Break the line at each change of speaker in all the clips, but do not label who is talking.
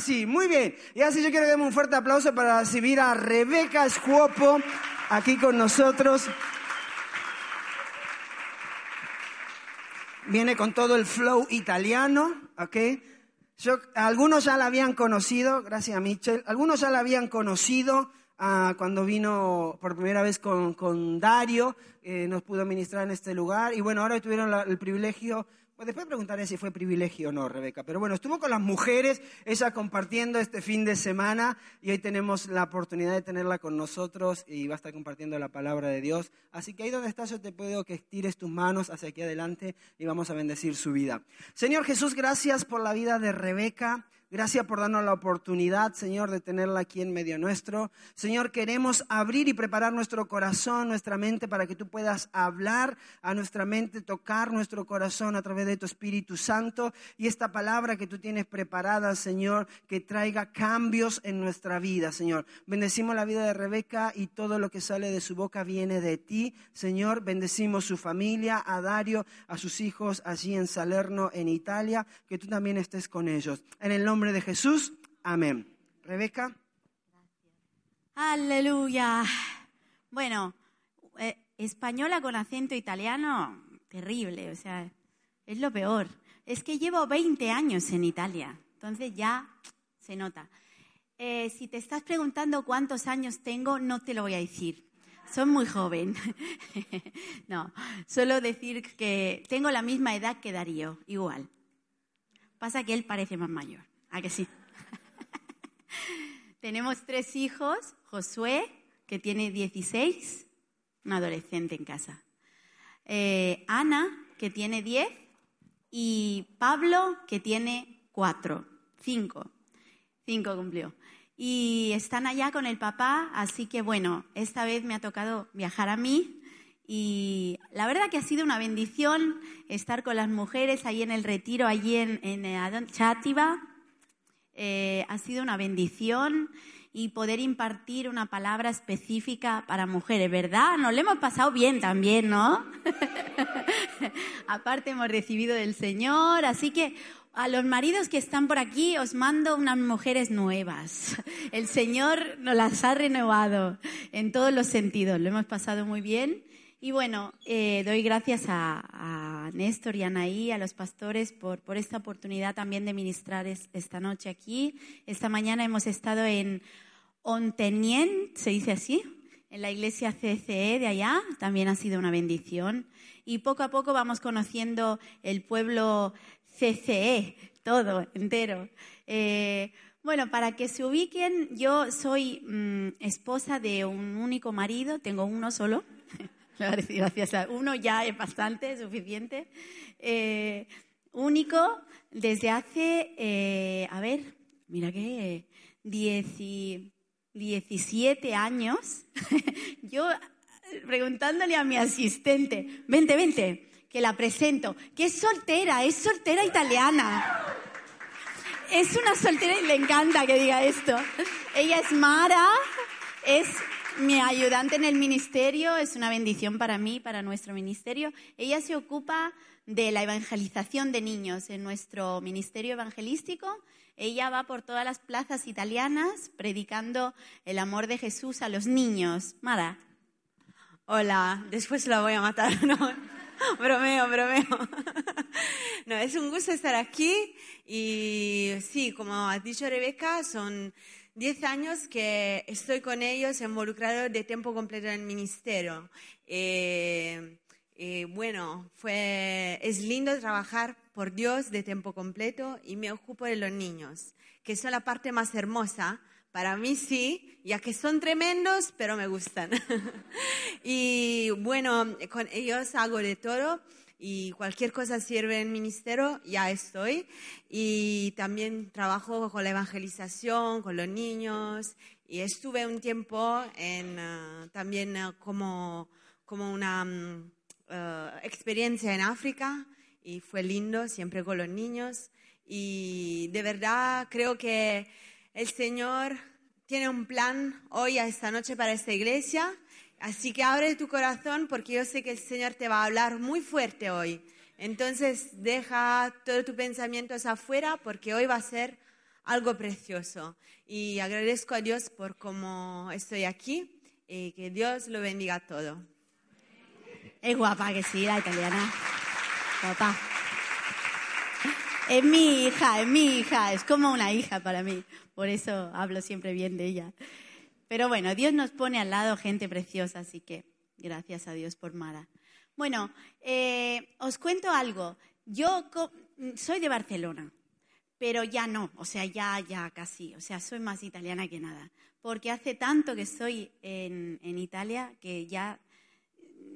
sí, muy bien. Y así yo quiero darme un fuerte aplauso para recibir a Rebeca Scuopo aquí con nosotros. Viene con todo el flow italiano, ¿ok? Yo, algunos ya la habían conocido, gracias a Mitchell, algunos ya la habían conocido ah, cuando vino por primera vez con, con Dario, eh, nos pudo ministrar en este lugar. Y bueno, ahora tuvieron la- el privilegio, después preguntaré si fue privilegio o no, Rebeca, pero bueno, estuvo con las mujeres, ella compartiendo este fin de semana y hoy tenemos la oportunidad de tenerla con nosotros y va a estar compartiendo la palabra de Dios. Así que ahí donde estás yo te pido que estires tus manos hacia aquí adelante y vamos a bendecir su vida. Señor Jesús, gracias por la vida de Rebeca. Gracias por darnos la oportunidad, Señor, de tenerla aquí en medio nuestro. Señor, queremos abrir y preparar nuestro corazón, nuestra mente, para que tú puedas hablar a nuestra mente, tocar nuestro corazón a través de tu Espíritu Santo y esta palabra que tú tienes preparada, Señor, que traiga cambios en nuestra vida, Señor. Bendecimos la vida de Rebeca y todo lo que sale de su boca viene de ti, Señor. Bendecimos su familia, a Dario, a sus hijos allí en Salerno, en Italia, que tú también estés con ellos. En el nombre de Jesús, amén. Rebeca.
Aleluya. Bueno, eh, española con acento italiano, terrible, o sea, es lo peor. Es que llevo 20 años en Italia, entonces ya se nota. Eh, si te estás preguntando cuántos años tengo, no te lo voy a decir. Soy muy joven. no, solo decir que tengo la misma edad que Darío, igual. Pasa que él parece más mayor. ¿A que sí? Tenemos tres hijos, Josué, que tiene 16, un adolescente en casa. Eh, Ana, que tiene 10, y Pablo, que tiene 4, 5. 5 cumplió. Y están allá con el papá, así que bueno, esta vez me ha tocado viajar a mí. Y la verdad que ha sido una bendición estar con las mujeres ahí en el retiro, allí en, en Chátiva. Eh, ha sido una bendición y poder impartir una palabra específica para mujeres, ¿verdad? Nos lo hemos pasado bien también, ¿no? Aparte hemos recibido del Señor, así que a los maridos que están por aquí os mando unas mujeres nuevas. El Señor nos las ha renovado en todos los sentidos, lo hemos pasado muy bien. Y bueno, eh, doy gracias a, a Néstor y Anaí, a los pastores, por, por esta oportunidad también de ministrar es- esta noche aquí. Esta mañana hemos estado en Ontenien, se dice así, en la iglesia CCE de allá, también ha sido una bendición. Y poco a poco vamos conociendo el pueblo CCE, todo, entero. Eh, bueno, para que se ubiquen, yo soy mm, esposa de un único marido, tengo uno solo. Gracias uno ya es bastante, suficiente. Eh, único desde hace, eh, a ver, mira que 17 años. Yo eh, preguntándole a mi asistente, vente, vente, que la presento, que es soltera, es soltera italiana. Es una soltera y le encanta que diga esto. Ella es Mara, es mi ayudante en el ministerio, es una bendición para mí, para nuestro ministerio. Ella se ocupa de la evangelización de niños en nuestro ministerio evangelístico. Ella va por todas las plazas italianas predicando el amor de Jesús a los niños. Mara.
Hola, después la voy a matar, no, bromeo, bromeo. No, es un gusto estar aquí y sí, como ha dicho Rebeca, son 10 años que estoy con ellos involucrado de tiempo completo en el ministerio. Eh, eh, bueno, fue, es lindo trabajar por Dios de tiempo completo y me ocupo de los niños, que son la parte más hermosa. Para mí sí, ya que son tremendos, pero me gustan. y bueno, con ellos hago de todo, y cualquier cosa sirve en ministerio, ya estoy. Y también trabajo con la evangelización, con los niños. Y estuve un tiempo en, ah, también ah, como, como una mm, ah, experiencia en África y fue lindo, siempre con los niños. Y de verdad creo que el Señor tiene un plan hoy, a esta noche, para esta iglesia. Así que abre tu corazón porque yo sé que el Señor te va a hablar muy fuerte hoy. Entonces deja todo tu pensamiento afuera porque hoy va a ser algo precioso. Y agradezco a Dios por cómo estoy aquí y que Dios lo bendiga todo.
Es guapa que sí, la italiana. Guapa. Es mi hija, es mi hija, es como una hija para mí. Por eso hablo siempre bien de ella. Pero bueno, Dios nos pone al lado gente preciosa, así que gracias a Dios por Mara. Bueno, eh, os cuento algo. Yo soy de Barcelona, pero ya no, o sea, ya, ya casi, o sea, soy más italiana que nada, porque hace tanto que estoy en, en Italia que ya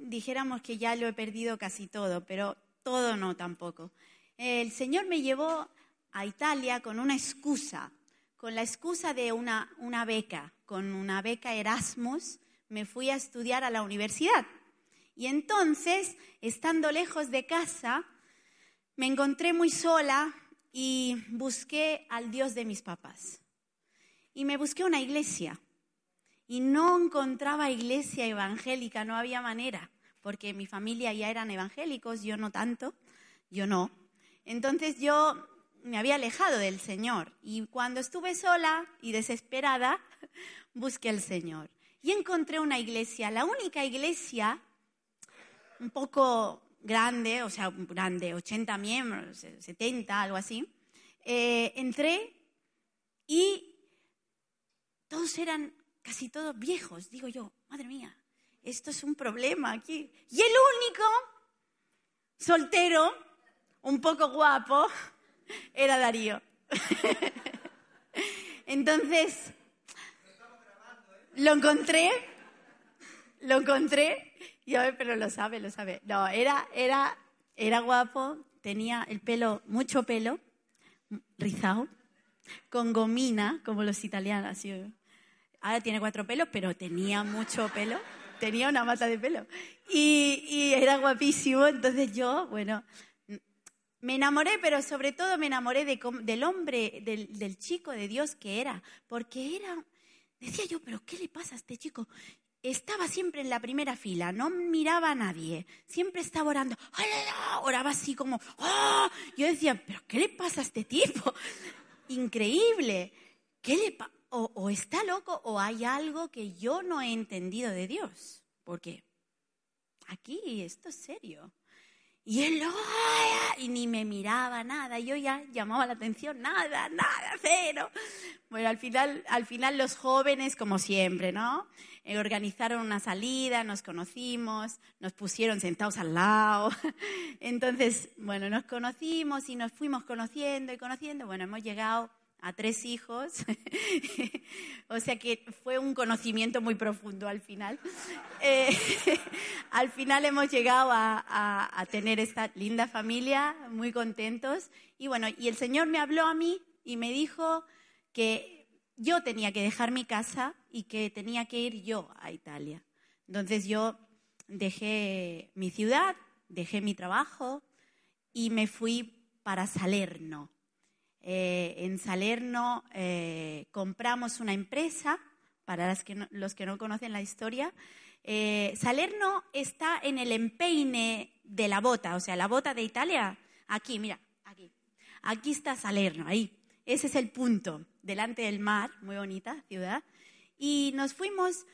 dijéramos que ya lo he perdido casi todo, pero todo no tampoco. El Señor me llevó a Italia con una excusa, con la excusa de una, una beca, con una beca Erasmus, me fui a estudiar a la universidad. Y entonces, estando lejos de casa, me encontré muy sola y busqué al Dios de mis papás. Y me busqué una iglesia. Y no encontraba iglesia evangélica, no había manera, porque mi familia ya eran evangélicos, yo no tanto, yo no. Entonces yo me había alejado del Señor y cuando estuve sola y desesperada, busqué al Señor. Y encontré una iglesia, la única iglesia un poco grande, o sea, grande, 80 miembros, 70, algo así. Eh, entré y todos eran casi todos viejos. Digo yo, madre mía, esto es un problema aquí. Y el único soltero, un poco guapo, era Darío. Entonces, lo encontré, lo encontré, y a pero lo sabe, lo sabe. No, era, era, era guapo, tenía el pelo, mucho pelo, rizado, con gomina, como los italianos. Ahora tiene cuatro pelos, pero tenía mucho pelo, tenía una mata de pelo. Y, y era guapísimo, entonces yo, bueno, me enamoré, pero sobre todo me enamoré del hombre, del, chico de Dios que era, porque era, decía yo, pero ¿qué le pasa a este chico? Estaba siempre en la primera fila, no miraba a nadie, siempre estaba orando, oraba así como, ¡oh! yo decía, pero ¿qué le pasa a este tipo? Increíble, ¿qué le o, o está loco o hay algo que yo no he entendido de Dios, porque aquí esto es serio. Y él, y ni me miraba nada, yo ya llamaba la atención, nada, nada, cero. Bueno, al final, al final los jóvenes, como siempre, ¿no? Eh, organizaron una salida, nos conocimos, nos pusieron sentados al lado. Entonces, bueno, nos conocimos y nos fuimos conociendo y conociendo. Bueno, hemos llegado a tres hijos, o sea que fue un conocimiento muy profundo al final. Eh, al final hemos llegado a, tener esta linda familia, muy contentos. Y bueno, y el Señor me habló a mí y me dijo que yo tenía que dejar mi casa y que tenía que ir yo a Italia. Entonces yo dejé mi ciudad, dejé mi trabajo y me fui para Salerno eh, en Salerno eh, compramos una empresa, para los que no conocen la historia. Eh, Salerno está en el empeine de la bota, o sea, la bota de Italia, aquí, mira, aquí. Aquí está Salerno, ahí. Ese es el punto, delante del mar, muy bonita ciudad. Y nos fuimos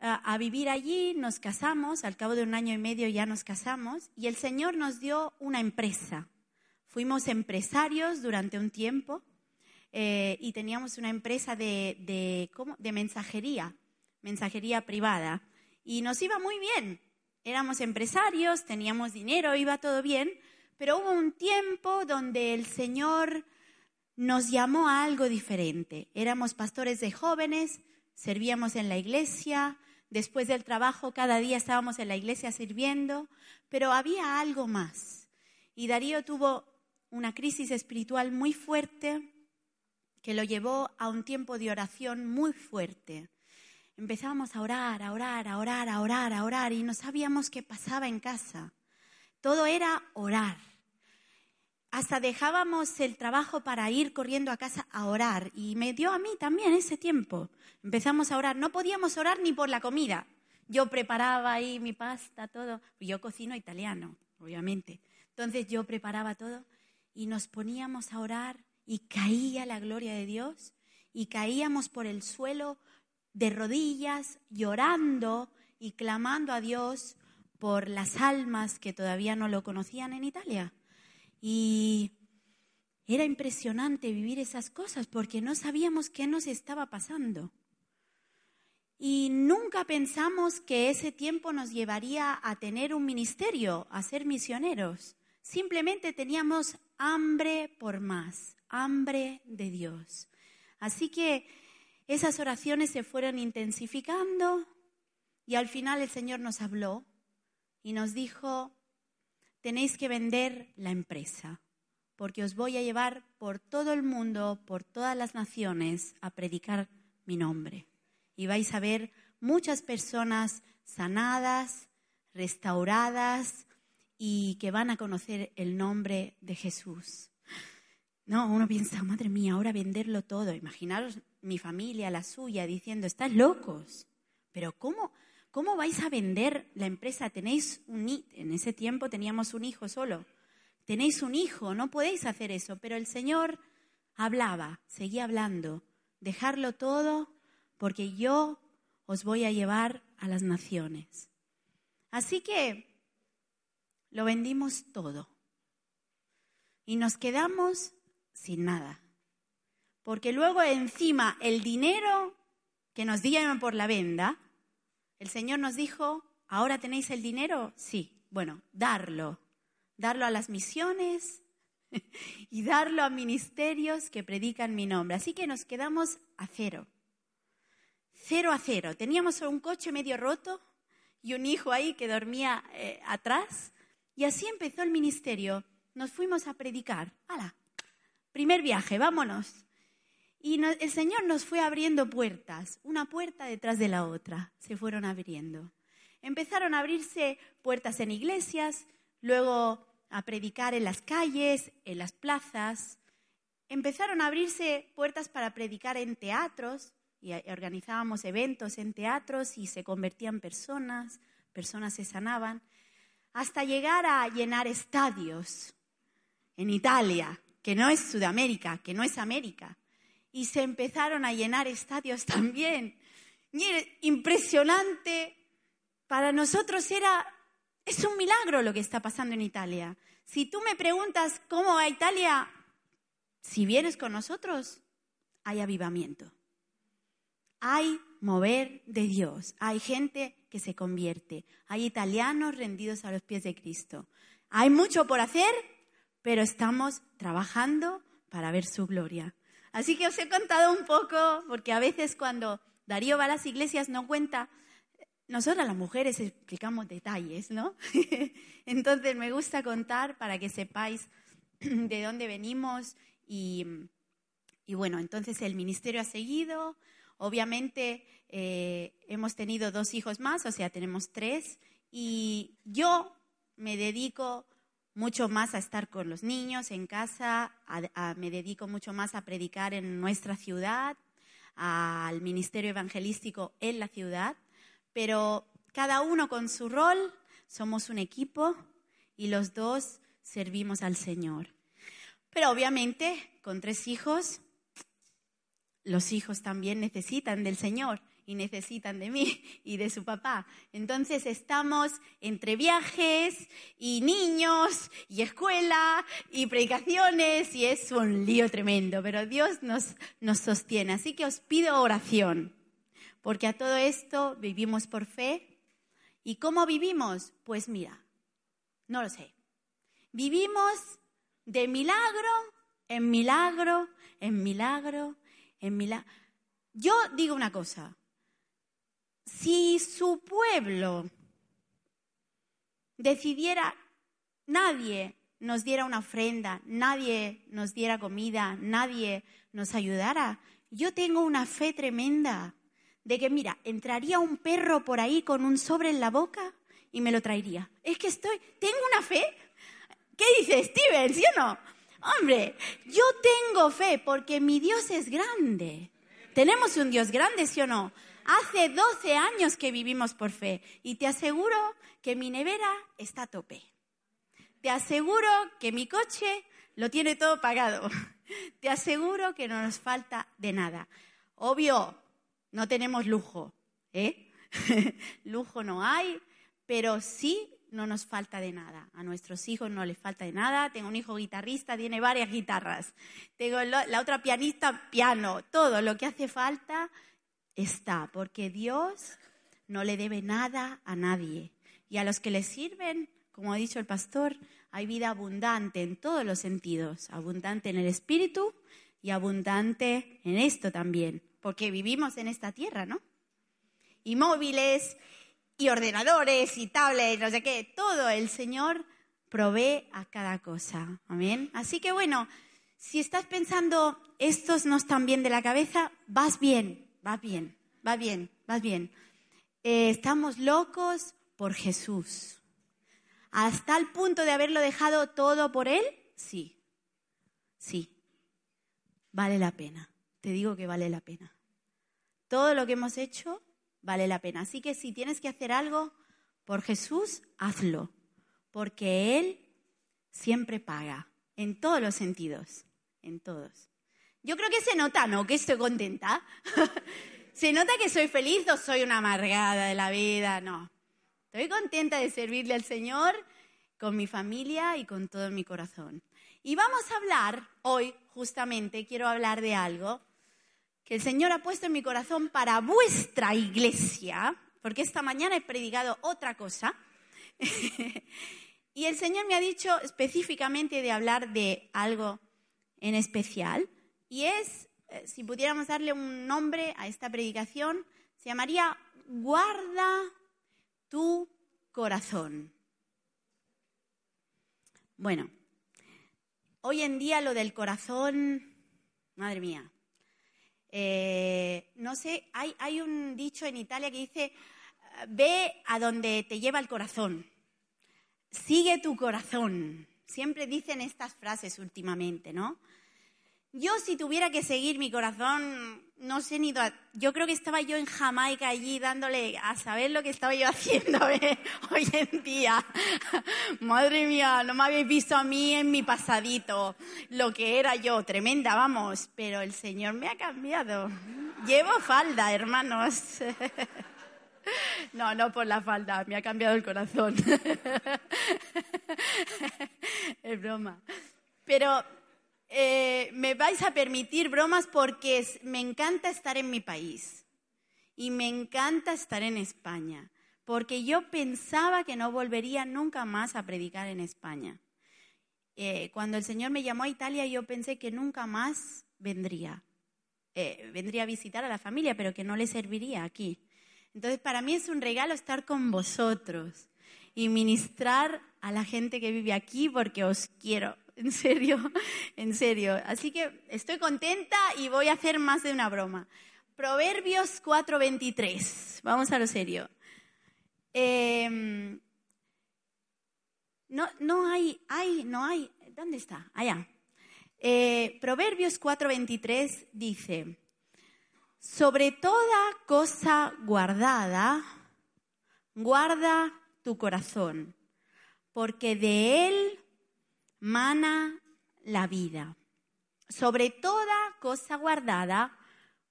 a vivir allí, nos casamos, al cabo de un año y medio ya nos casamos, y el Señor nos dio una empresa, Fuimos empresarios durante un tiempo eh, y teníamos una empresa de, de, mensajería, mensajería privada. Y nos iba muy bien. Éramos empresarios, teníamos dinero, iba todo bien, pero hubo un tiempo donde el Señor nos llamó a algo diferente. Éramos pastores de jóvenes, servíamos en la iglesia, después del trabajo cada día estábamos en la iglesia sirviendo, pero había algo más. Y Darío tuvo una crisis espiritual muy fuerte que lo llevó a un tiempo de oración muy fuerte. Empezábamos a orar, a orar, a orar, a orar, a orar y no sabíamos qué pasaba en casa. Todo era orar. Hasta dejábamos el trabajo para ir corriendo a casa a orar y me dio a mí también ese tiempo. Empezamos a orar. No podíamos orar ni por la comida. Yo preparaba ahí mi pasta, todo. Yo cocino italiano, obviamente. Entonces yo preparaba todo y nos poníamos a orar y caía la gloria de Dios y caíamos por el suelo de rodillas llorando y clamando a Dios por las almas que todavía no lo conocían en Italia. Y era impresionante vivir esas cosas porque no sabíamos qué nos estaba pasando. Y nunca pensamos que ese tiempo nos llevaría a tener un ministerio, a ser misioneros. Simplemente teníamos hambre por más, hambre de Dios. Así que esas oraciones se fueron intensificando y al final el Señor nos habló y nos dijo, tenéis que vender la empresa, porque os voy a llevar por todo el mundo, por todas las naciones, a predicar mi nombre. Y vais a ver muchas personas sanadas, restauradas y que van a conocer el nombre de Jesús. No, uno piensa, madre mía, ahora venderlo todo. Imaginaros mi familia, la suya, diciendo, estás locos. Pero ¿cómo, ¿Cómo vais a vender la empresa? Tenéis un en ese tiempo teníamos un hijo solo. Tenéis un hijo, no podéis hacer eso, pero el Señor hablaba, seguía hablando. Dejarlo todo porque yo os voy a llevar a las naciones. Así que lo vendimos todo y nos quedamos sin nada. Porque luego encima el dinero que nos dieron por la venda, el Señor nos dijo, ¿ahora tenéis el dinero? Sí. Bueno, darlo. Darlo a las misiones y darlo a ministerios que predican mi nombre. Así que nos quedamos a cero. Cero a cero. Teníamos un coche medio roto y un hijo ahí que dormía eh, atrás. Y así empezó el ministerio. Nos fuimos a predicar. ¡Hala! Primer viaje, vámonos. Y el Señor nos fue abriendo puertas, una puerta detrás de la otra, se fueron abriendo. Empezaron a abrirse puertas en iglesias, luego a predicar en las calles, en las plazas. Empezaron a abrirse puertas para predicar en teatros y organizábamos eventos en teatros y se convertían personas, personas se sanaban, hasta llegar a llenar estadios en Italia, que no es Sudamérica, que no es América y se empezaron a llenar estadios también. impresionante. Para nosotros era, es un milagro lo que está pasando en Italia. Si tú me preguntas cómo va Italia, si vienes con nosotros, hay avivamiento. Hay mover de Dios. Hay gente se convierte. Hay italianos rendidos a los pies de Cristo. Hay mucho por hacer, pero estamos trabajando para ver su gloria. Así que os he contado un poco, porque a veces cuando Darío va a las iglesias no cuenta, nosotras las mujeres explicamos detalles, ¿no? Entonces me gusta contar para que sepáis de dónde venimos y, bueno, entonces el ministerio ha seguido. Obviamente eh, hemos tenido dos hijos más, o sea, tenemos tres, y yo me dedico mucho más a estar con los niños en casa, me dedico mucho más a predicar en nuestra ciudad, al ministerio evangelístico en la ciudad, pero cada uno con su rol, somos un equipo y los dos servimos al Señor. Pero obviamente, con tres hijos, los hijos también necesitan del Señor y necesitan de mí y de su papá. Entonces estamos entre viajes y niños y escuela y predicaciones y es un lío tremendo, pero Dios nos, nos sostiene. Así que os pido oración, porque a todo esto vivimos por fe. ¿Y cómo vivimos? Pues mira, no lo sé. Vivimos de milagro en milagro, en milagro, en milagro. Yo digo una cosa, si su pueblo decidiera, nadie nos diera una ofrenda, nadie nos diera comida, nadie nos ayudara, yo tengo una fe tremenda de que, mira, entraría un perro por ahí con un sobre en la boca y me lo traería. Es que estoy, tengo una fe. ¿Qué dice Steven? ¿Sí o no? Hombre, yo tengo fe porque mi Dios es grande. Tenemos un Dios grande, ¿sí o no? Hace 12 años que vivimos por fe y te aseguro que mi nevera está a tope. Te aseguro que mi coche lo tiene todo pagado. Te aseguro que no nos falta de nada. Obvio, no tenemos lujo, ¿eh? lujo no hay, pero sí no nos falta de nada. A nuestros hijos no les falta de nada. Tengo un hijo guitarrista, tiene varias guitarras. Tengo la otra pianista, piano. Todo lo que hace falta está, porque Dios no le debe nada a nadie. Y a los que le sirven, como ha dicho el pastor, hay vida abundante en todos los sentidos, abundante en el espíritu y abundante en esto también, porque vivimos en esta tierra, ¿no? Y móviles y ordenadores y tablets, no sé qué, todo el Señor provee a cada cosa. Amén. Así que bueno, si estás pensando, estos no están bien de la cabeza, vas bien, vas bien, vas bien, vas bien. Eh, estamos locos por Jesús. ¿Hasta el punto de haberlo dejado todo por Él? Sí, sí. Vale la pena. Te digo que vale la pena. Todo lo que hemos hecho vale la pena. Así que si tienes que hacer algo por Jesús, hazlo. Porque Él siempre paga. En todos los sentidos. En todos. Yo creo que se nota, ¿no? Que estoy contenta. se nota que soy feliz o soy una amargada de la vida. No. Estoy contenta de servirle al Señor con mi familia y con todo mi corazón. Y vamos a hablar hoy, justamente, quiero hablar de algo que el Señor ha puesto en mi corazón para vuestra iglesia, porque esta mañana he predicado otra cosa. y el Señor me ha dicho específicamente de hablar de algo en especial. Y es, eh, si pudiéramos darle un nombre a esta predicación, se llamaría Guarda tu corazón. Bueno, hoy en día lo del corazón, madre mía, eh, no sé, hay, hay un dicho en Italia que dice, ve a donde te lleva el corazón, sigue tu corazón. Siempre dicen estas frases últimamente, ¿no? Yo si tuviera que seguir mi corazón, no sé ni... Yo creo que estaba yo en Jamaica allí dándole a saber lo que estaba yo haciendo ¿eh? hoy en día. Madre mía, no me habéis visto a mí en mi pasadito, lo que era yo, tremenda, vamos. Pero el Señor me ha cambiado. Llevo falda, hermanos. No, no por la falda, me ha cambiado el corazón. Es broma. Pero eh, me vais a permitir bromas porque me encanta estar en mi país y me encanta estar en España, porque yo pensaba que no volvería nunca más a predicar en España. Eh, cuando el Señor me llamó a Italia, yo pensé que nunca más vendría. Eh, vendría a visitar a la familia, pero que no le serviría aquí. Entonces, para mí es un regalo estar con vosotros y ministrar a la gente que vive aquí porque os quiero en serio, en serio. Así que estoy contenta y voy a hacer más de una broma. Proverbios 4:23. Vamos a lo serio. Em, no, no hay, hay, no hay. ¿Dónde está? Allá. Eh, Proverbios 4:23 dice, sobre toda cosa guardada, guarda tu corazón, porque de él mana la vida. Sobre toda cosa guardada,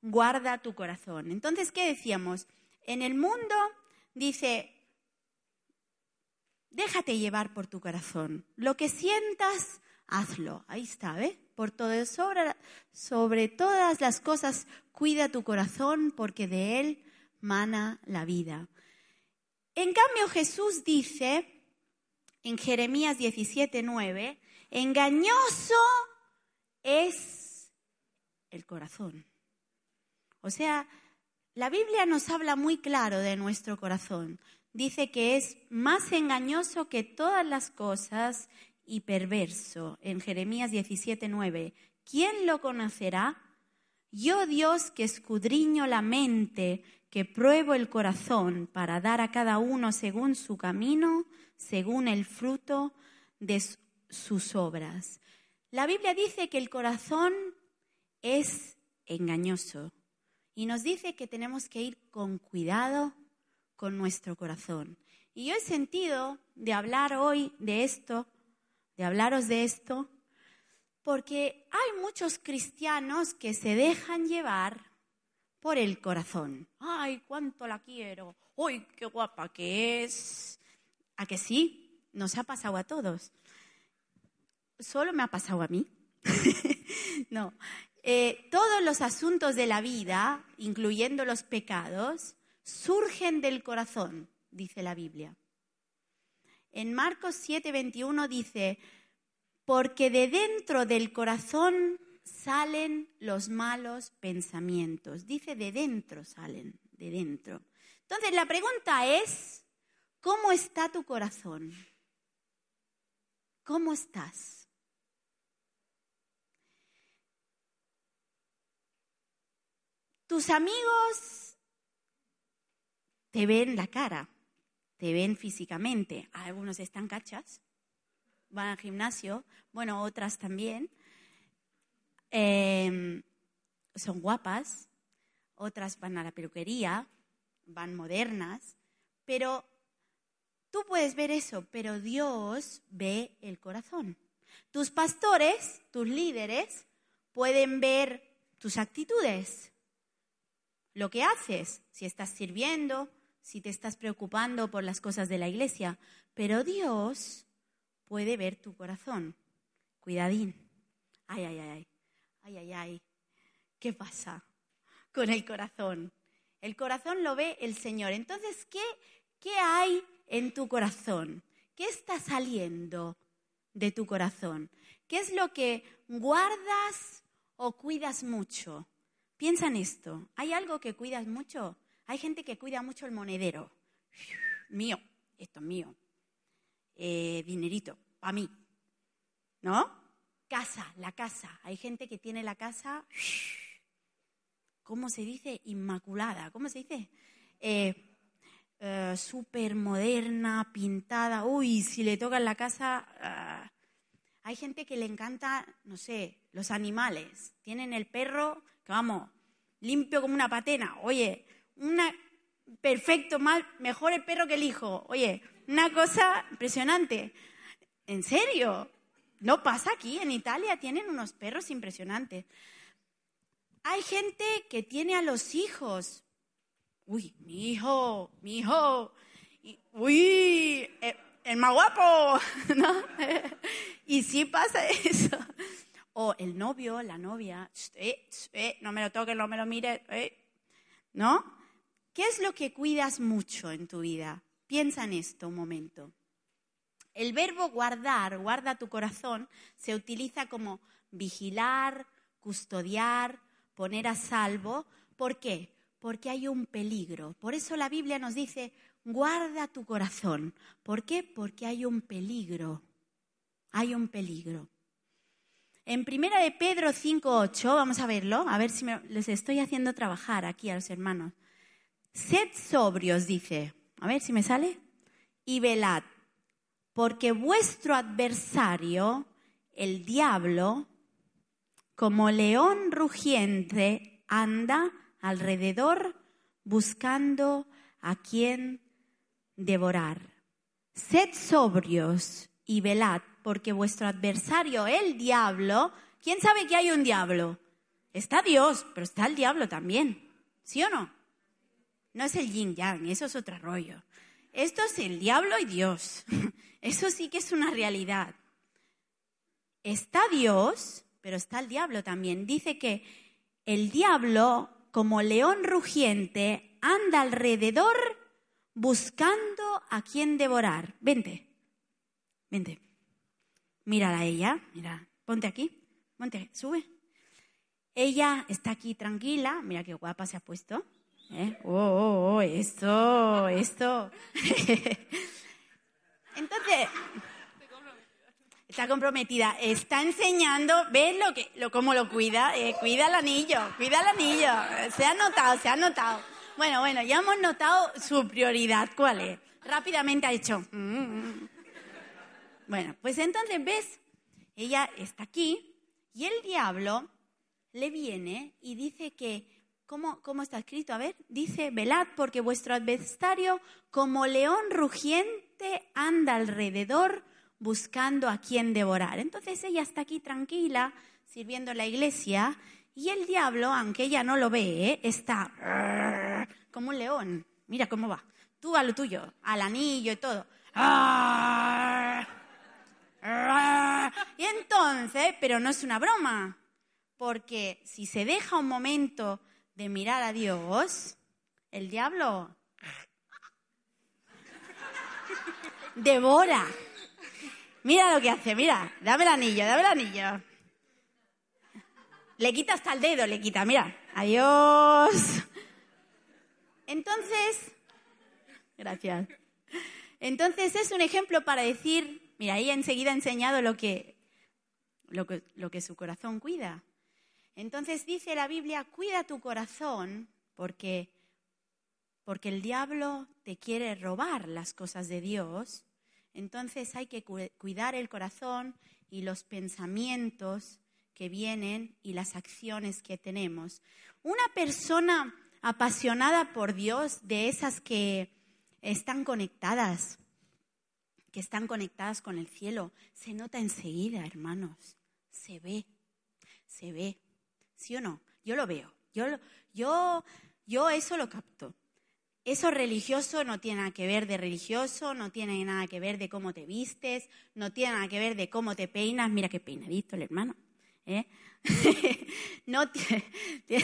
guarda tu corazón. Entonces, ¿qué decíamos? En el mundo dice, déjate llevar por tu corazón. Lo que sientas, hazlo. Ahí está, ¿eh? Por todo, sobre todas las cosas, cuida tu corazón porque de él mana la vida. En cambio, Jesús dice en Jeremías 17, 9, engañoso es el corazón. O sea, La Biblia nos habla muy claro de nuestro corazón. Dice que es más engañoso que todas las cosas y perverso. En Jeremías 17:9. ¿Quién lo conocerá? Yo Dios que escudriño la mente, que pruebo el corazón para dar a cada uno según su camino, según el fruto de sus obras. La Biblia dice que el corazón es engañoso y nos dice que tenemos que ir con cuidado con nuestro corazón. Y yo he sentido de hablar hoy de esto, de hablaros de esto, porque hay muchos cristianos que se dejan llevar por el corazón. ¡Ay, cuánto la quiero! ¡Uy, qué guapa que es! ¿A que sí? Nos ha pasado a todos. Solo me ha pasado a mí. no. Eh, todos los asuntos de la vida, incluyendo los pecados, surgen del corazón, dice la Biblia. En Marcos 7:21 dice, porque de dentro del corazón salen los malos pensamientos. Dice de dentro salen, de dentro. Entonces la pregunta es, ¿cómo está tu corazón? ¿Cómo estás? Tus amigos te ven la cara, te ven físicamente. Algunos están cachas, van al gimnasio, bueno, otras también. Em, son guapas, otras van a la peluquería, van modernas, pero tú puedes ver eso, pero Dios ve el corazón. Tus pastores, tus líderes, pueden ver tus actitudes, lo que haces, si estás sirviendo, si te estás preocupando por las cosas de la iglesia, pero Dios puede ver tu corazón. Cuidadín. Ay, ay, ay, ay, ay, ay. ¿Qué pasa con el corazón? El corazón lo ve el Señor. Entonces, ¿qué, qué hay en tu corazón? ¿Qué está saliendo de tu corazón? ¿Qué es lo que guardas o cuidas mucho? Piensa en esto. ¿Hay algo que cuidas mucho? Hay gente que cuida mucho el monedero. Mío, esto es mío. Eh, dinerito, para mí. ¿No? Casa, la casa. Hay gente que tiene la casa, ¿cómo se dice? Inmaculada. ¿Cómo se dice? Eh, eh, súper moderna, pintada. Uy, si le toca la casa... Ah. Hay gente que le encanta, no sé, los animales. Tienen el perro, que vamos, limpio como una patena. Oye, una perfecto, mal, mejor el perro que el hijo. Oye, una cosa impresionante. ¿En serio? No pasa aquí. En Italia tienen unos perros impresionantes. Hay gente que tiene a los hijos. Uy, mi hijo, mi hijo. Uy, eh, el, más guapo. ¿No? y sí pasa eso. O el novio, la novia. Eh, eh, no me lo toques, no me lo mires. ¿No? ¿Qué es lo que cuidas mucho en tu vida? Piensa en esto un momento. El verbo guardar, guarda tu corazón, se utiliza como vigilar, custodiar, poner a salvo. ¿Por qué? Porque hay un peligro. Por eso la Biblia nos dice, guarda tu corazón. ¿Por qué? Porque hay un peligro. Hay un peligro. En primera de Pedro 5.8, vamos a verlo, a ver si les estoy haciendo trabajar aquí a los hermanos. Sed sobrios, dice. A ver si me sale. Y velad, porque vuestro adversario, el diablo, como león rugiente, anda alrededor buscando a quien devorar. Sed sobrios y velad, porque vuestro adversario, el diablo, ¿quién sabe que hay un diablo? Está Dios, pero está el diablo también. ¿Sí o no? No es el yin yang, eso es otro rollo. Esto es el diablo y Dios. Eso sí que es una realidad. Está Dios, pero está el diablo también. Dice que el diablo, como león rugiente, anda alrededor buscando a quien devorar. Vente, vente. Mírala a ella, mira, ponte aquí, ponte, sube. Ella está aquí tranquila, mira qué guapa se ha puesto. ¿Eh? Oh, oh, oh, esto, esto. Entonces, está comprometida, está enseñando, ¿ves lo que, lo, cómo lo cuida? Eh, cuida el anillo, cuida el anillo. Se ha notado, se ha notado. Bueno, bueno, ya hemos notado su prioridad. ¿Cuál es? Rápidamente ha hecho. mm, mm. Bueno, pues entonces, ¿ves? Ella está aquí y el diablo le viene y dice que, ¿cómo, ¿cómo está escrito? A ver, dice, velad porque vuestro adversario como león rugiente anda alrededor buscando a quien devorar. Entonces ella está aquí tranquila, sirviendo en la iglesia, y el diablo, aunque ella no lo ve, ¿eh? está como un león. Mira cómo va. Tú a lo tuyo, al anillo y todo. Y entonces, pero no es una broma, porque si se deja un momento de mirar a Dios, el diablo devora. Mira lo que hace, mira, dame el anillo, dame el anillo. Le quita hasta el dedo, le quita, mira, adiós. Entonces, gracias. Entonces es un ejemplo para decir, mira, ella enseguida ha enseñado lo que, lo que, lo que su corazón cuida. Entonces dice la Biblia, cuida tu corazón porque, porque el diablo te quiere robar las cosas de Dios. Entonces hay que cu- cuidar el corazón y los pensamientos que vienen y las acciones que tenemos. Una persona apasionada por Dios, de esas que están conectadas, que están conectadas con el cielo, se nota enseguida, hermanos. Se ve, se ve. ¿Sí o no? Yo lo veo. Yo, yo, yo eso lo capto. Eso religioso no tiene nada que ver de religioso, no tiene nada que ver de cómo te vistes, no tiene nada que ver de cómo te peinas. Mira qué peinadito el hermano. ¿eh? no, tiene,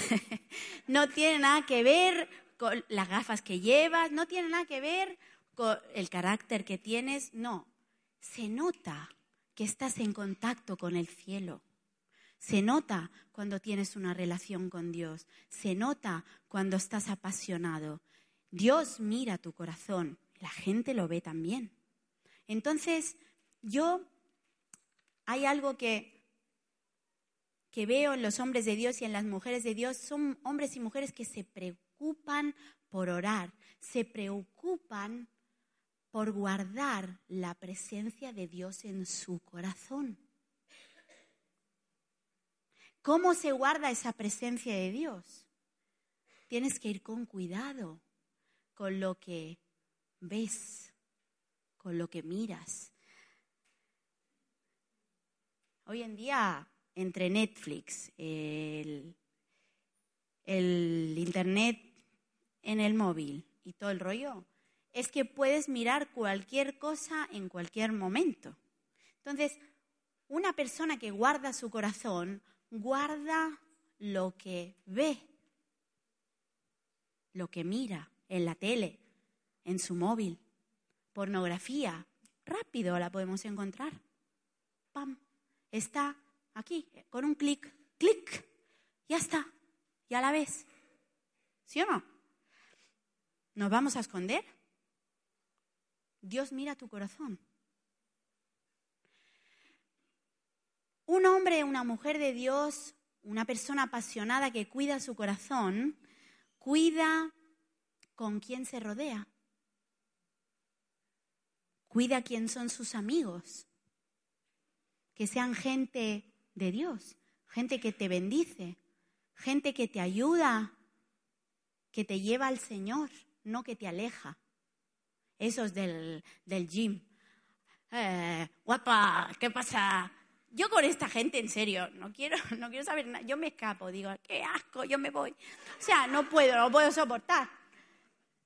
no tiene nada que ver con las gafas que llevas, no tiene nada que ver con el carácter que tienes, no. Se nota que estás en contacto con el cielo. Se nota cuando tienes una relación con Dios. Se nota cuando estás apasionado. Dios mira tu corazón. La gente lo ve también. Entonces, yo, hay algo que, que veo en los hombres de Dios y en las mujeres de Dios. Son hombres y mujeres que se preocupan por orar. Se preocupan por guardar la presencia de Dios en su corazón. ¿Cómo se guarda esa presencia de Dios? Tienes que ir con cuidado con lo que ves, con lo que miras. Hoy en día, entre Netflix, el, Internet en el móvil y todo el rollo, es que puedes mirar cualquier cosa en cualquier momento. Entonces, una persona que guarda su corazón, guarda lo que ve, lo que mira en la tele, en su móvil. Pornografía, rápido la podemos encontrar. ¡Pam! Está aquí, con un clic, clic, ya está, ya la ves. ¿Sí o no? ¿Nos vamos a esconder? Dios mira tu corazón. Un hombre, una mujer de Dios, una persona apasionada que cuida su corazón, cuida con quién se rodea. Cuida quién son sus amigos. Que sean gente de Dios, gente que te bendice, gente que te ayuda, que te lleva al Señor, no que te aleja. Esos del, del gym. Eh, guapa, ¿qué pasa? Yo con esta gente, en serio, no quiero, no quiero saber nada. Yo me escapo, digo, qué asco, yo me voy. O sea, no puedo, no puedo soportar.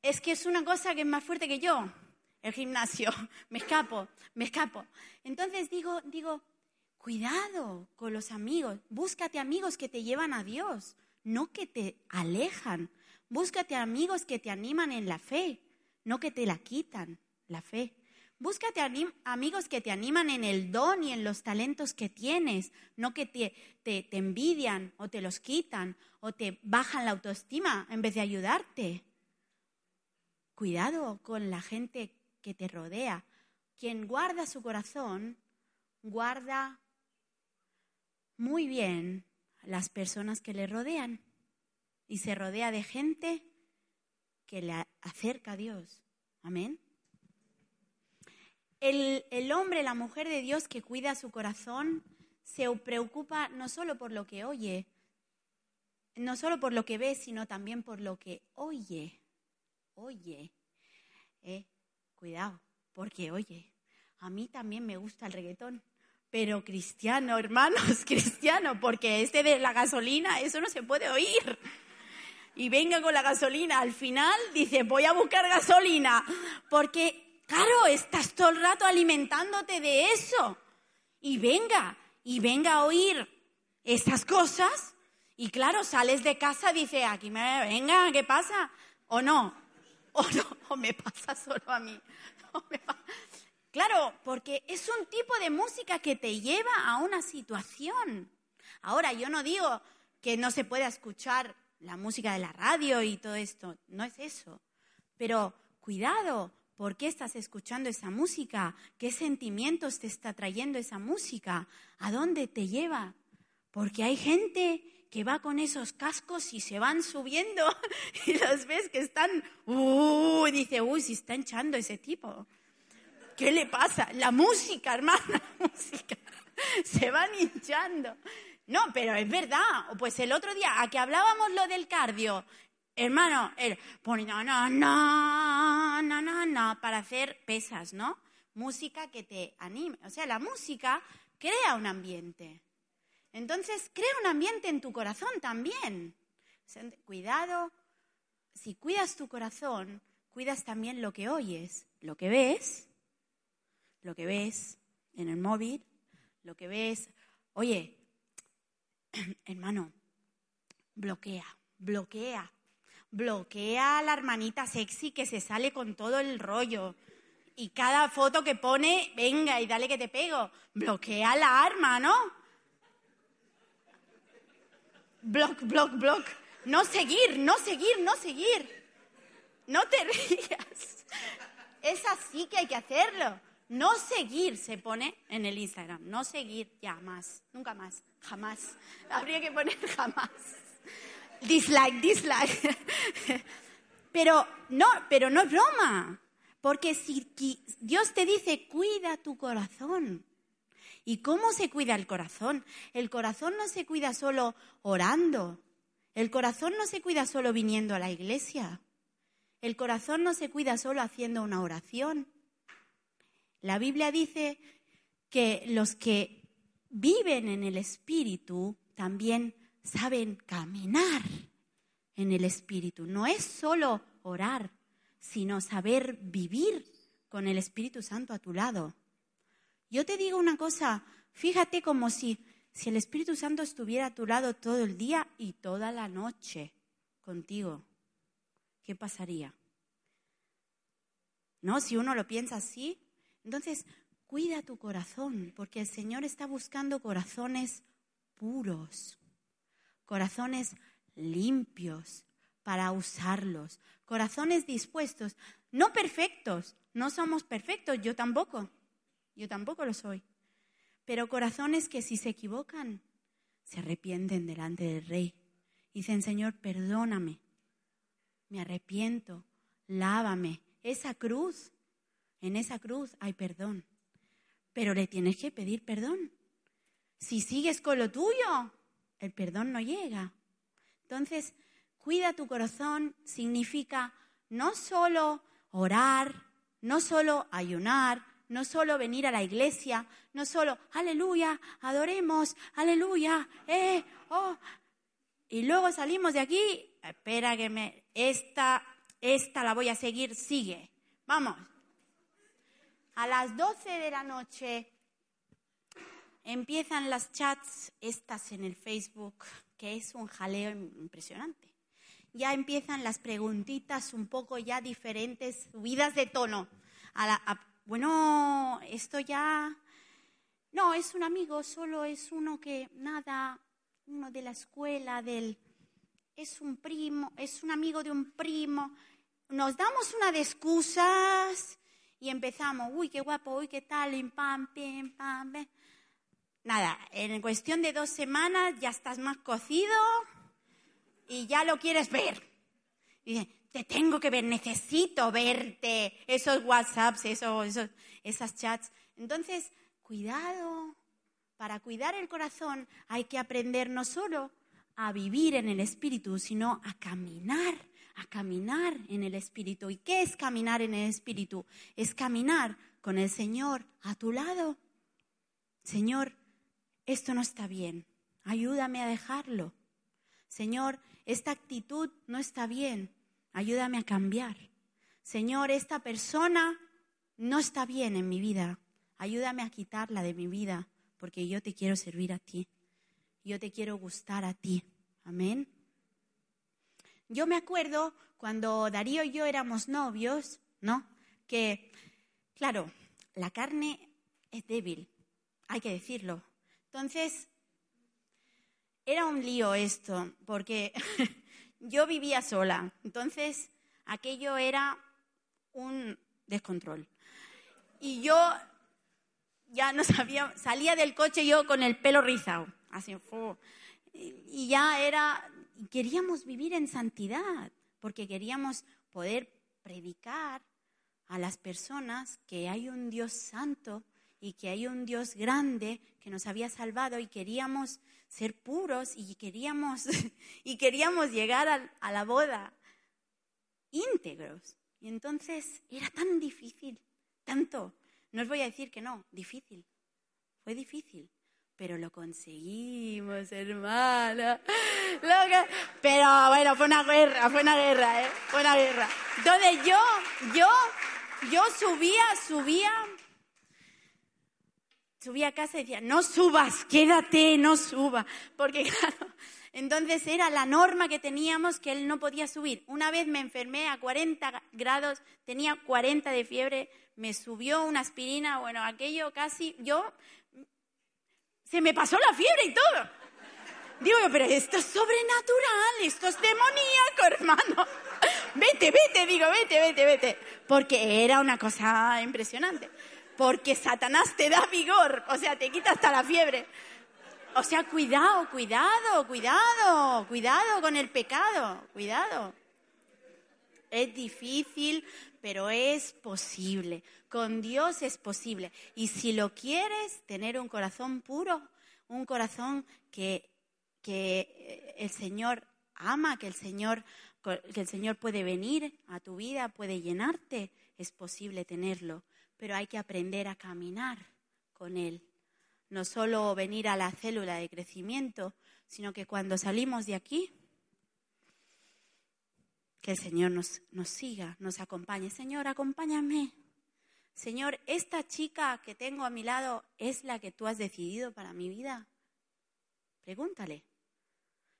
Es que es una cosa que es más fuerte que yo, el gimnasio. Me escapo, me escapo. Entonces digo, digo, cuidado con los amigos. Búscate amigos que te llevan a Dios, no que te alejan. Búscate amigos que te animan en la fe, no que te la quitan, la fe. búscate amigos que te animan en el don y en los talentos que tienes, no que te, te, te envidian o te los quitan o te bajan la autoestima en vez de ayudarte. Cuidado con la gente que te rodea. Quien guarda su corazón, guarda muy bien las personas que le rodean y se rodea de gente que le acerca a Dios. Amén. El, el, hombre, la mujer de Dios que cuida su corazón, se preocupa no solo por lo que oye, no solo por lo que ve, sino también por lo que oye. Oye. Eh, cuidado, porque oye, a mí también me gusta el reggaetón pero cristiano, hermanos, cristiano, porque este de la gasolina, eso no se puede oír. Y venga con la gasolina, al final dice, voy a buscar gasolina, porque, claro, estás todo el rato alimentándote de eso. Y venga, y venga a oír estas cosas, y claro, sales de casa, dice, aquí me venga, ¿qué pasa? O no, o no, me pasa solo a mí. Claro, porque es un tipo de música que te lleva a una situación. Ahora, yo no digo que no se pueda escuchar la música de la radio y todo esto, no es eso. Pero cuidado, ¿por qué estás escuchando esa música? ¿Qué sentimientos te está trayendo esa música? ¿A dónde te lleva? Porque hay gente que va con esos cascos y se van subiendo y los ves que están, uh, dice, uy, si está hinchando ese tipo. ¿Qué le pasa? La música, hermana, la música. Se van hinchando. No, pero es verdad. Pues el otro día, a que hablábamos lo del cardio, hermano, él pone no, no, no, no, no, no, para hacer pesas, ¿no? Música que te anime. O sea, la música crea un ambiente. Entonces, crea un ambiente en tu corazón también. Cuidado, si cuidas tu corazón, cuidas también lo que oyes, lo que ves lo que ves en el móvil, lo que ves. Oye, hermano, bloquea, bloquea, bloquea a la hermanita sexy que se sale con todo el rollo. Y cada foto que pone, venga y dale que te pego. Bloquea la arma, ¿no? Block, block, block. No seguir, no seguir, no seguir. No te rías. Es así que hay que hacerlo. No seguir se pone en el Instagram. No seguir ya más. Nunca más. Jamás. Habría que poner jamás. Dislike, dislike. Pero no, pero no es broma. Porque si Dios te dice, cuida tu corazón. ¿Y cómo se cuida el corazón? El corazón no se cuida solo orando. El corazón no se cuida solo viniendo a la iglesia. El corazón no se cuida solo haciendo una oración. La Biblia dice que los que viven en el Espíritu también saben caminar en el Espíritu. No es solo orar, sino saber vivir con el Espíritu Santo a tu lado. Yo te digo una cosa, fíjate como si, si el Espíritu Santo estuviera a tu lado todo el día y toda la noche contigo. ¿Qué pasaría? ¿No? Si uno lo piensa así, entonces, cuida tu corazón, porque el Señor está buscando corazones puros, corazones limpios para usarlos, corazones dispuestos, no perfectos, no somos perfectos, yo tampoco, yo tampoco lo soy, pero corazones que si se equivocan, se arrepienten delante del Rey. Dicen, Señor, perdóname, me arrepiento, lávame. Esa cruz en esa cruz hay perdón. Pero le tienes que pedir perdón. Si sigues con lo tuyo, el perdón no llega. Entonces, cuida tu corazón significa no solo orar, no solo ayunar, no solo venir a la iglesia, no solo, aleluya, adoremos, aleluya, eh, oh. Y luego salimos de aquí, espera que me, esta, esta la voy a seguir, sigue. Vamos, a las 12 de la noche empiezan las chats estas en el Facebook, que es un jaleo impresionante. Ya empiezan las preguntitas un poco ya diferentes, subidas de tono. Bueno, esto ya... No, es un amigo, solo es uno que nada, uno de la escuela, del... Es un primo, es un amigo de un primo. Nos damos una de excusas y empezamos, uy, qué guapo, uy, qué tal, pam, pim, pam, pam. Nada, en cuestión de dos semanas ya estás más cocido y ya lo quieres ver. Y dice, te tengo que ver, necesito verte. Esos WhatsApps, esos, esos, esas chats. Entonces, cuidado. Para cuidar el corazón hay que aprender no solo a vivir en el Espíritu, sino a caminar, a caminar en el Espíritu. ¿Y qué es caminar en el Espíritu? Es caminar con el Señor a tu lado. Señor, esto no está bien, ayúdame a dejarlo. Señor, esta actitud no está bien, ayúdame a cambiar. Señor, esta persona no está bien en mi vida, ayúdame a quitarla de mi vida, porque yo te quiero servir a ti, yo te quiero gustar a ti. Amén. Yo me acuerdo cuando Darío y yo éramos novios, ¿no? Que, claro, la carne es débil, hay que decirlo, entonces, era un lío esto, porque yo vivía sola, entonces aquello era un descontrol. Y yo ya no sabía, salía del coche yo con el pelo rizado, así, y ya era, queríamos vivir en santidad, porque queríamos poder predicar a las personas que hay un Dios santo y que hay un Dios grande que nos había salvado y queríamos ser puros y queríamos, y queríamos llegar a, a la boda íntegros. Y entonces era tan difícil, tanto. No os voy a decir que no, difícil. Fue difícil, pero lo conseguimos, hermana. Pero bueno, fue una guerra, fue una guerra, ¿eh? Fue una guerra. Entonces yo, yo, yo subía, subía subía a casa y decía, no subas, quédate, no suba. Porque claro, entonces era la norma que teníamos que él no podía subir. Una vez me enfermé a 40 grados, tenía 40 de fiebre, me subió una aspirina, bueno, aquello casi, yo, se me pasó la fiebre y todo. Digo pero esto es sobrenatural, esto es demoníaco, hermano. Vete, vete, digo, vete, vete, vete. Porque era una cosa impresionante porque Satanás te da vigor, o sea, te quita hasta la fiebre. O sea, cuidado, cuidado, cuidado, cuidado con el pecado, cuidado. Es difícil, pero es posible. Con Dios es posible. Y si lo quieres, tener un corazón puro, un corazón que, que el Señor ama, que el Señor, que el Señor puede venir a tu vida, puede llenarte, es posible tenerlo pero hay que aprender a caminar con Él. No solo venir a la célula de crecimiento, sino que cuando salimos de aquí, que el Señor nos, nos siga, nos acompañe. Señor, acompáñame. Señor, ¿esta chica que tengo a mi lado es la que tú has decidido para mi vida? Pregúntale.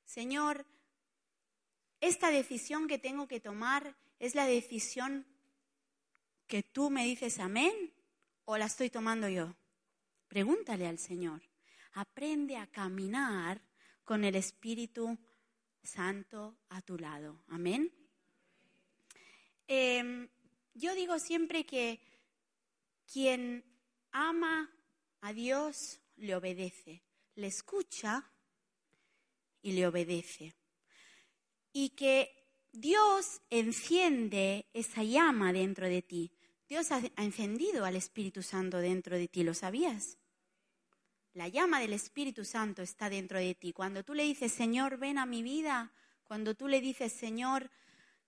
Señor, ¿esta decisión que tengo que tomar es la decisión que tú me dices amén o la estoy tomando yo? Pregúntale al Señor. Aprende a caminar con el Espíritu Santo a tu lado. Amén. Em, yo digo siempre que quien ama a Dios le obedece, le escucha y le obedece. Y que Dios enciende esa llama dentro de ti. Dios ha encendido al Espíritu Santo dentro de ti, ¿lo sabías? La llama del Espíritu Santo está dentro de ti. Cuando tú le dices, Señor, ven a mi vida, cuando tú le dices, Señor,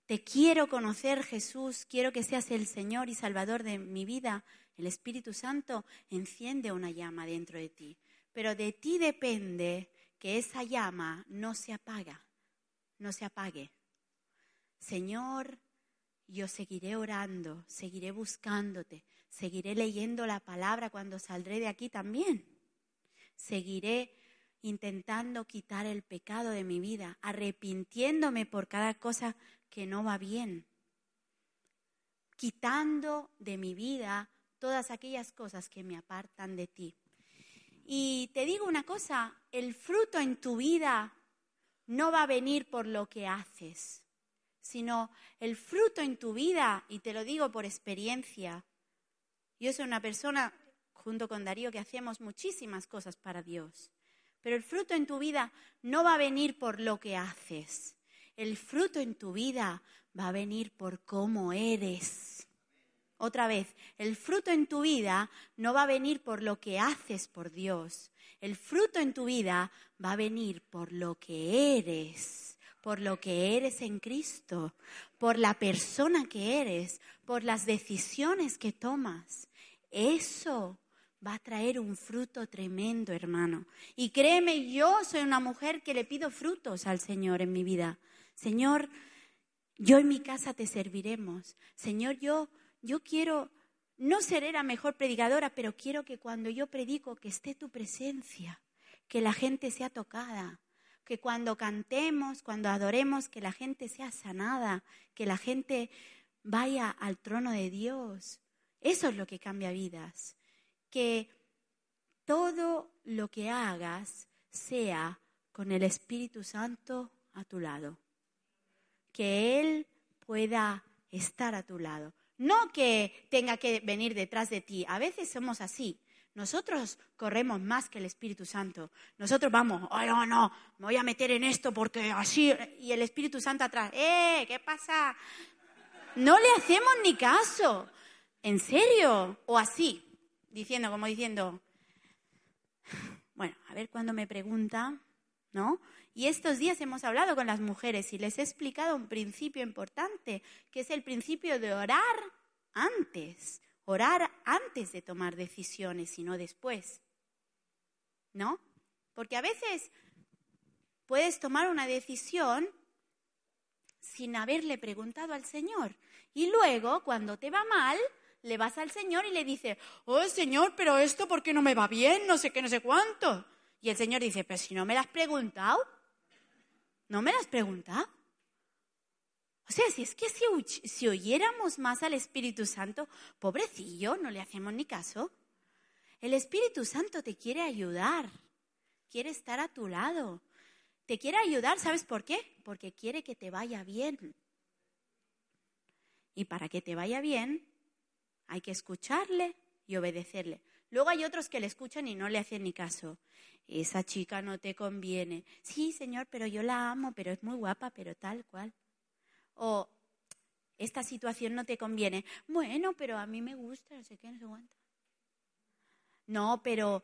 te quiero conocer, Jesús, quiero que seas el Señor y Salvador de mi vida, el Espíritu Santo enciende una llama dentro de ti. Pero de ti depende que esa llama no se apaga, no se apague. Señor, yo seguiré orando, seguiré buscándote, seguiré leyendo la palabra cuando saldré de aquí también. Seguiré intentando quitar el pecado de mi vida, arrepintiéndome por cada cosa que no va bien, quitando de mi vida todas aquellas cosas que me apartan de ti. Y te digo una cosa, el fruto en tu vida no va a venir por lo que haces, sino el fruto en tu vida, y te lo digo por experiencia, yo soy una persona, junto con Darío, que hacemos muchísimas cosas para Dios, pero el fruto en tu vida no va a venir por lo que haces, el fruto en tu vida va a venir por cómo eres. Otra vez, el fruto en tu vida no va a venir por lo que haces por Dios. El fruto en tu vida va a venir por lo que eres, por lo que eres en Cristo, por la persona que eres, por las decisiones que tomas. Eso va a traer un fruto tremendo, hermano. Y créeme, yo soy una mujer que le pido frutos al Señor en mi vida. Señor, yo en mi casa te serviremos. Señor, yo yo quiero no ser la mejor predicadora, pero quiero que cuando yo predico que esté tu presencia, que la gente sea tocada, que cuando cantemos, cuando adoremos, que la gente sea sanada, que la gente vaya al trono de Dios. Eso es lo que cambia vidas. Que todo lo que hagas sea con el Espíritu Santo a tu lado. Que Él pueda estar a tu lado. No que tenga que venir detrás de ti. A veces somos así. Nosotros corremos más que el Espíritu Santo. Nosotros vamos, oh, no, no, me voy a meter en esto porque así. Y el Espíritu Santo atrás, ¡eh! ¿Qué pasa? No le hacemos ni caso. ¿En serio? O así, diciendo, como diciendo, bueno, a ver cuando me pregunta, ¿no? Y estos días hemos hablado con las mujeres y les he explicado un principio importante, que es el principio de orar antes, orar antes de tomar decisiones y no después. ¿No? Porque a veces puedes tomar una decisión sin haberle preguntado al Señor. Y luego, cuando te va mal, le vas al Señor y le dices, oh Señor, pero esto ¿por qué no me va bien? No sé qué, no sé cuánto. Y el Señor dice, pero si no me lo has preguntado, ¿No me lo has preguntado? O sea, si es que si, oyéramos más al Espíritu Santo, pobrecillo, no le hacemos ni caso. El Espíritu Santo te quiere ayudar, quiere estar a tu lado. Te quiere ayudar, ¿sabes por qué? Porque quiere que te vaya bien. Y para que te vaya bien, hay que escucharle y obedecerle. Luego hay otros que le escuchan y no le hacen ni caso. Esa chica no te conviene. Sí, señor, pero yo la amo, pero es muy guapa, pero tal cual. O esta situación no te conviene. Bueno, pero a mí me gusta, no sé qué, no sé cuánto. No, pero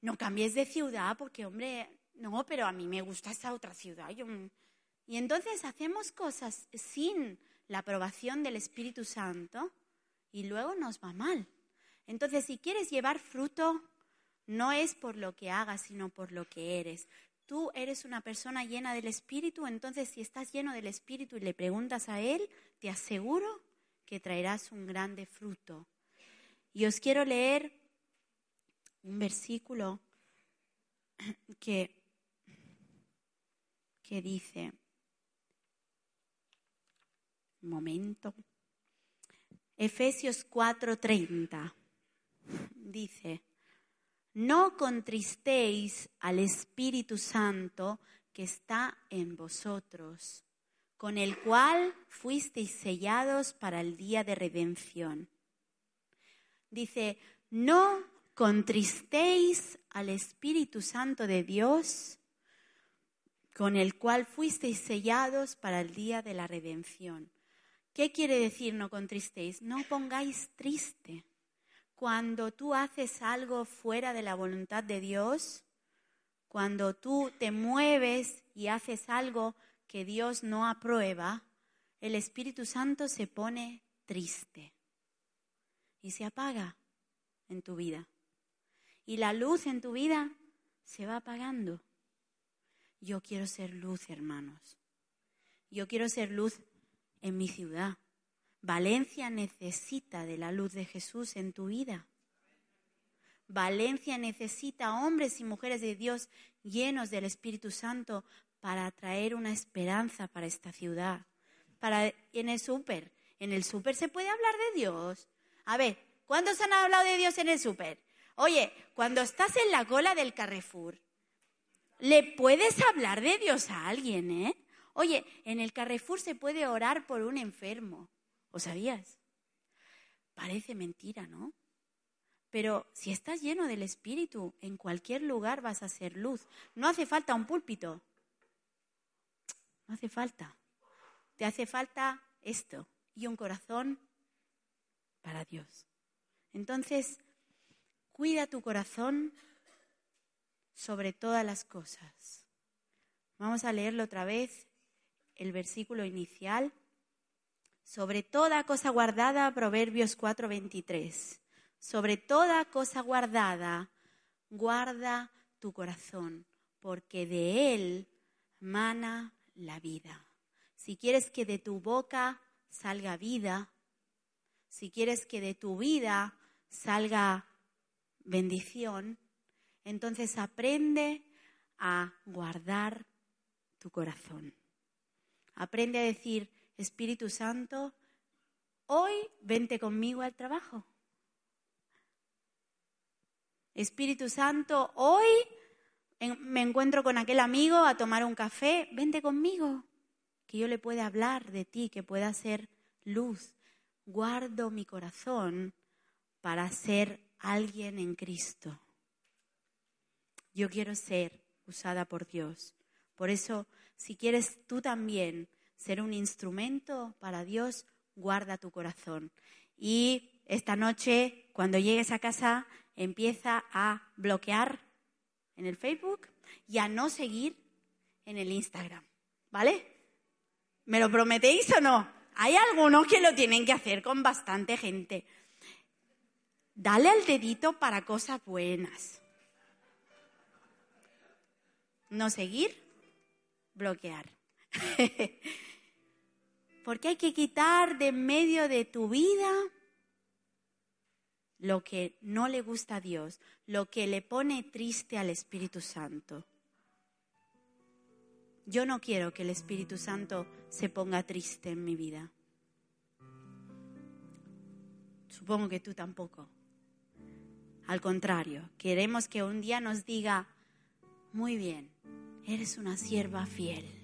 no cambies de ciudad porque, hombre, no, pero a mí me gusta esta otra ciudad. Y entonces hacemos cosas sin la aprobación del Espíritu Santo y luego nos va mal. Entonces, si quieres llevar fruto, no es por lo que hagas, sino por lo que eres. Tú eres una persona llena del Espíritu, entonces si estás lleno del Espíritu y le preguntas a Él, te aseguro que traerás un grande fruto. Y os quiero leer un versículo que, que dice, un momento, Efesios 4:30 dice, no contristéis al Espíritu Santo que está en vosotros, con el cual fuisteis sellados para el día de redención. Dice, no contristéis al Espíritu Santo de Dios, con el cual fuisteis sellados para el día de la redención. ¿Qué quiere decir no contristéis? No pongáis triste. Cuando tú haces algo fuera de la voluntad de Dios, cuando tú te mueves y haces algo que Dios no aprueba, el Espíritu Santo se pone triste y se apaga en tu vida. Y la luz en tu vida se va apagando. Yo quiero ser luz, hermanos. Yo quiero ser luz en mi ciudad. Valencia necesita de la luz de Jesús en tu vida. Valencia necesita hombres y mujeres de Dios llenos del Espíritu Santo para traer una esperanza para esta ciudad. Para en el súper, ¿En el súper se puede hablar de Dios? A ver, ¿cuántos han hablado de Dios en el súper? Oye, cuando estás en la cola del Carrefour, le puedes hablar de Dios a alguien, ¿eh? Oye, en el Carrefour se puede orar por un enfermo. ¿O sabías? Parece mentira, ¿no? Pero si estás lleno del Espíritu, en cualquier lugar vas a ser luz. No hace falta un púlpito. No hace falta. Te hace falta esto y un corazón para Dios. Entonces, cuida tu corazón sobre todas las cosas. Vamos a leerlo otra vez, el versículo inicial. Sobre toda cosa guardada, Proverbios 4:23. Sobre toda cosa guardada, guarda tu corazón, porque de él mana la vida. Si quieres que de tu boca salga vida, si quieres que de tu vida salga bendición, entonces aprende a guardar tu corazón. Aprende a decir, Espíritu Santo, hoy vente conmigo al trabajo. Espíritu Santo, hoy me encuentro con aquel amigo a tomar un café, vente conmigo, que yo le pueda hablar de ti, que pueda ser luz. Guardo mi corazón para ser alguien en Cristo. Yo quiero ser usada por Dios. Por eso, si quieres tú también ser un instrumento para Dios, guarda tu corazón. Y esta noche, cuando llegues a casa, empieza a bloquear en el Facebook y a no seguir en el Instagram. ¿Vale? ¿Me lo prometéis o no? Hay algunos que lo tienen que hacer con bastante gente. Dale al dedito para cosas buenas. No seguir, bloquear. Porque hay que quitar de medio de tu vida lo que no le gusta a Dios, lo que le pone triste al Espíritu Santo. Yo no quiero que el Espíritu Santo se ponga triste en mi vida. Supongo que tú tampoco. Al contrario, queremos que un día nos diga, muy bien, eres una sierva fiel.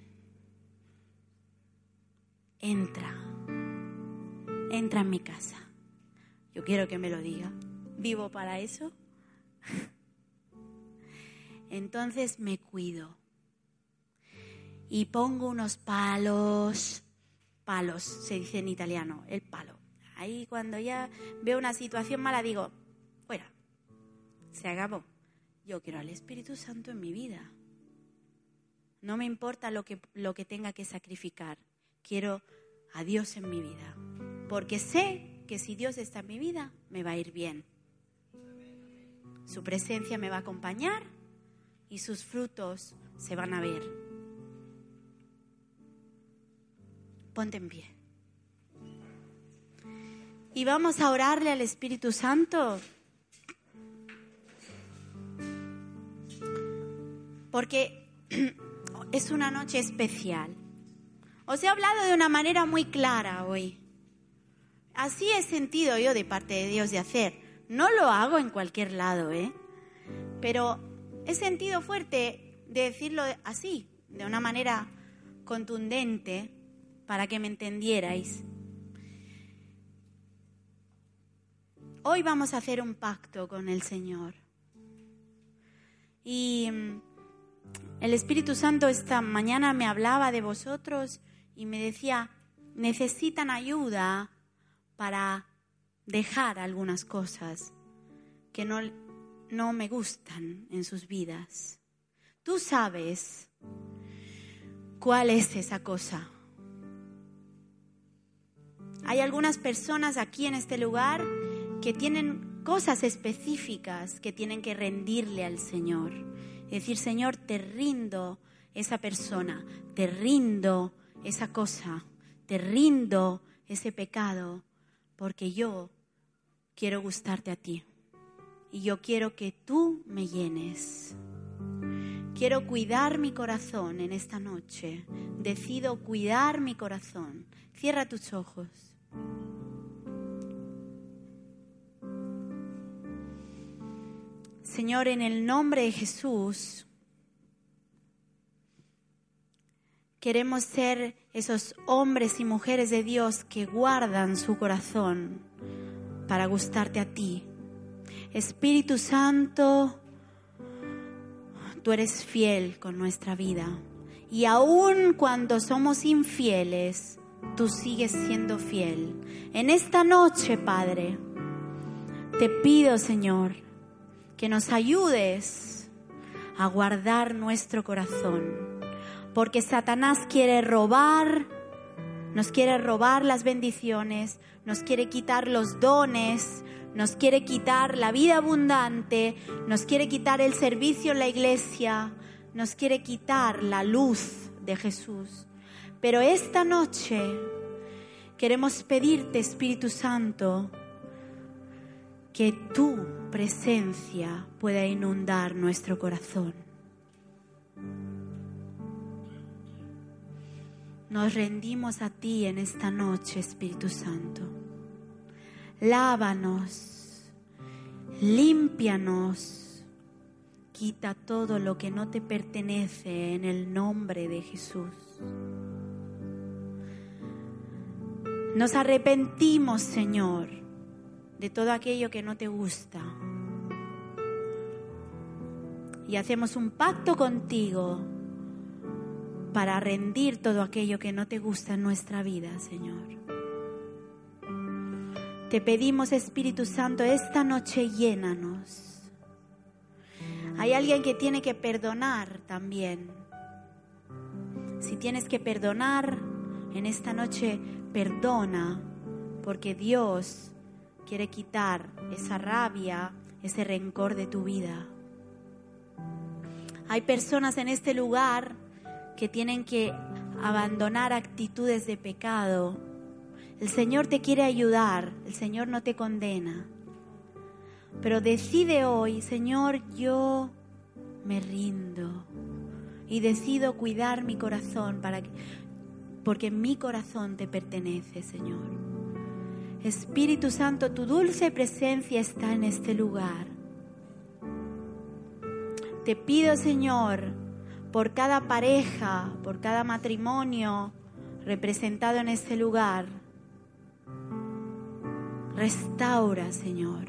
Entra, entra en mi casa. Yo quiero que me lo diga. ¿Vivo para eso? Entonces me cuido. Y pongo unos palos, palos, se dice en italiano, el palo. Ahí cuando ya veo una situación mala digo, fuera, se acabó. Yo quiero al Espíritu Santo en mi vida. No me importa lo que, lo que tenga que sacrificar. Quiero a Dios en mi vida. Porque sé que si Dios está en mi vida, me va a ir bien. Su presencia me va a acompañar y sus frutos se van a ver. Ponte en pie. Y vamos a orarle al Espíritu Santo. Porque es una noche especial. Os he hablado de una manera muy clara hoy. Así he sentido yo de parte de Dios de hacer. No lo hago en cualquier lado, ¿eh? Pero he sentido fuerte de decirlo así, de una manera contundente, para que me entendierais. Hoy vamos a hacer un pacto con el Señor. Y mm, el Espíritu Santo esta mañana me hablaba de vosotros y me decía, necesitan ayuda para dejar algunas cosas que no, no me gustan en sus vidas. Tú sabes cuál es esa cosa. Hay algunas personas aquí en este lugar que tienen cosas específicas que tienen que rendirle al Señor. Decir, Señor, te rindo esa persona, te rindo esa cosa, te rindo ese pecado, porque yo quiero gustarte a ti y yo quiero que tú me llenes. Quiero cuidar mi corazón en esta noche. Decido cuidar mi corazón. Cierra tus ojos. Señor, en el nombre de Jesús, queremos ser esos hombres y mujeres de Dios que guardan su corazón para gustarte a ti. Espíritu Santo, tú eres fiel con nuestra vida. Y aun cuando somos infieles, tú sigues siendo fiel. En esta noche, Padre, te pido, Señor, que nos ayudes a guardar nuestro corazón, porque Satanás quiere robar, nos quiere robar las bendiciones, nos quiere quitar los dones, nos quiere quitar la vida abundante, nos quiere quitar el servicio en la iglesia, nos quiere quitar la luz de Jesús. Pero esta noche queremos pedirte, Espíritu Santo, que tu presencia pueda inundar nuestro corazón. Nos rendimos a ti en esta noche, Espíritu Santo. Lávanos, límpianos, quita todo lo que no te pertenece en el nombre de Jesús. Nos arrepentimos, Señor, de todo aquello que no te gusta. Y hacemos un pacto contigo para rendir todo aquello que no te gusta en nuestra vida, Señor. Te pedimos, Espíritu Santo, esta noche llénanos. Hay alguien que tiene que perdonar también. Si tienes que perdonar, en esta noche perdona, porque Dios quiere quitar esa rabia, ese rencor de tu vida. Hay personas en este lugar que tienen que abandonar actitudes de pecado. El Señor te quiere ayudar, el Señor no te condena. Pero decide hoy, Señor, yo me rindo y decido cuidar mi corazón para que porque mi corazón te pertenece, Señor. Espíritu Santo, tu dulce presencia está en este lugar. Te pido, Señor, por cada pareja, por cada matrimonio representado en este lugar, restaura, Señor.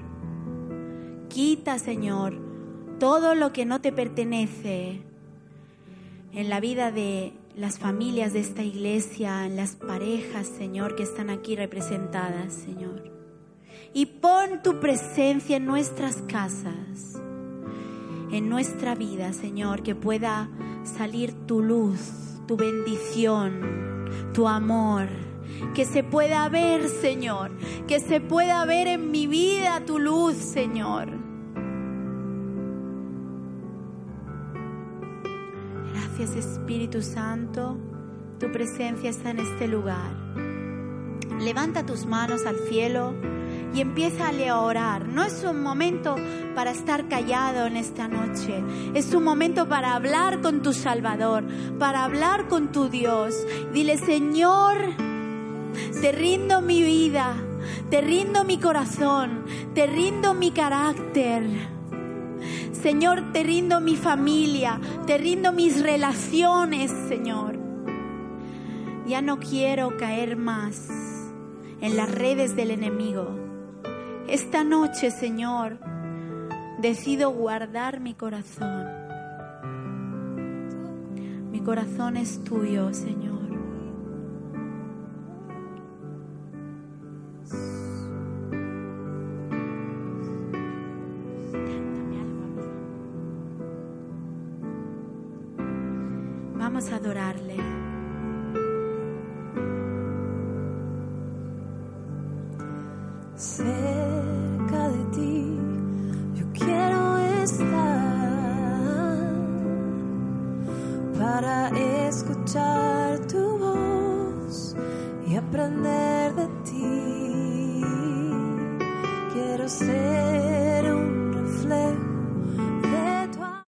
Quita, Señor, todo lo que no te pertenece en la vida de las familias de esta iglesia, en las parejas, Señor, que están aquí representadas, Señor. Y pon tu presencia en nuestras casas, en nuestra vida, Señor, que pueda salir tu luz, tu bendición, tu amor. Que se pueda ver, Señor, que se pueda ver en mi vida tu luz, Señor. Gracias Espíritu Santo, tu presencia está en este lugar. Levanta tus manos al cielo y empieza a orar. No es un momento para estar callado en esta noche. Es un momento para hablar con tu Salvador, para hablar con tu Dios. Dile, Señor, te rindo mi vida, te rindo mi corazón, te rindo mi carácter. Señor, te rindo mi familia, te rindo mis relaciones, Señor. Ya no quiero caer más en las redes del enemigo. Esta noche, Señor, decido guardar mi corazón. Mi corazón es tuyo, Señor. Vamos a adorarle.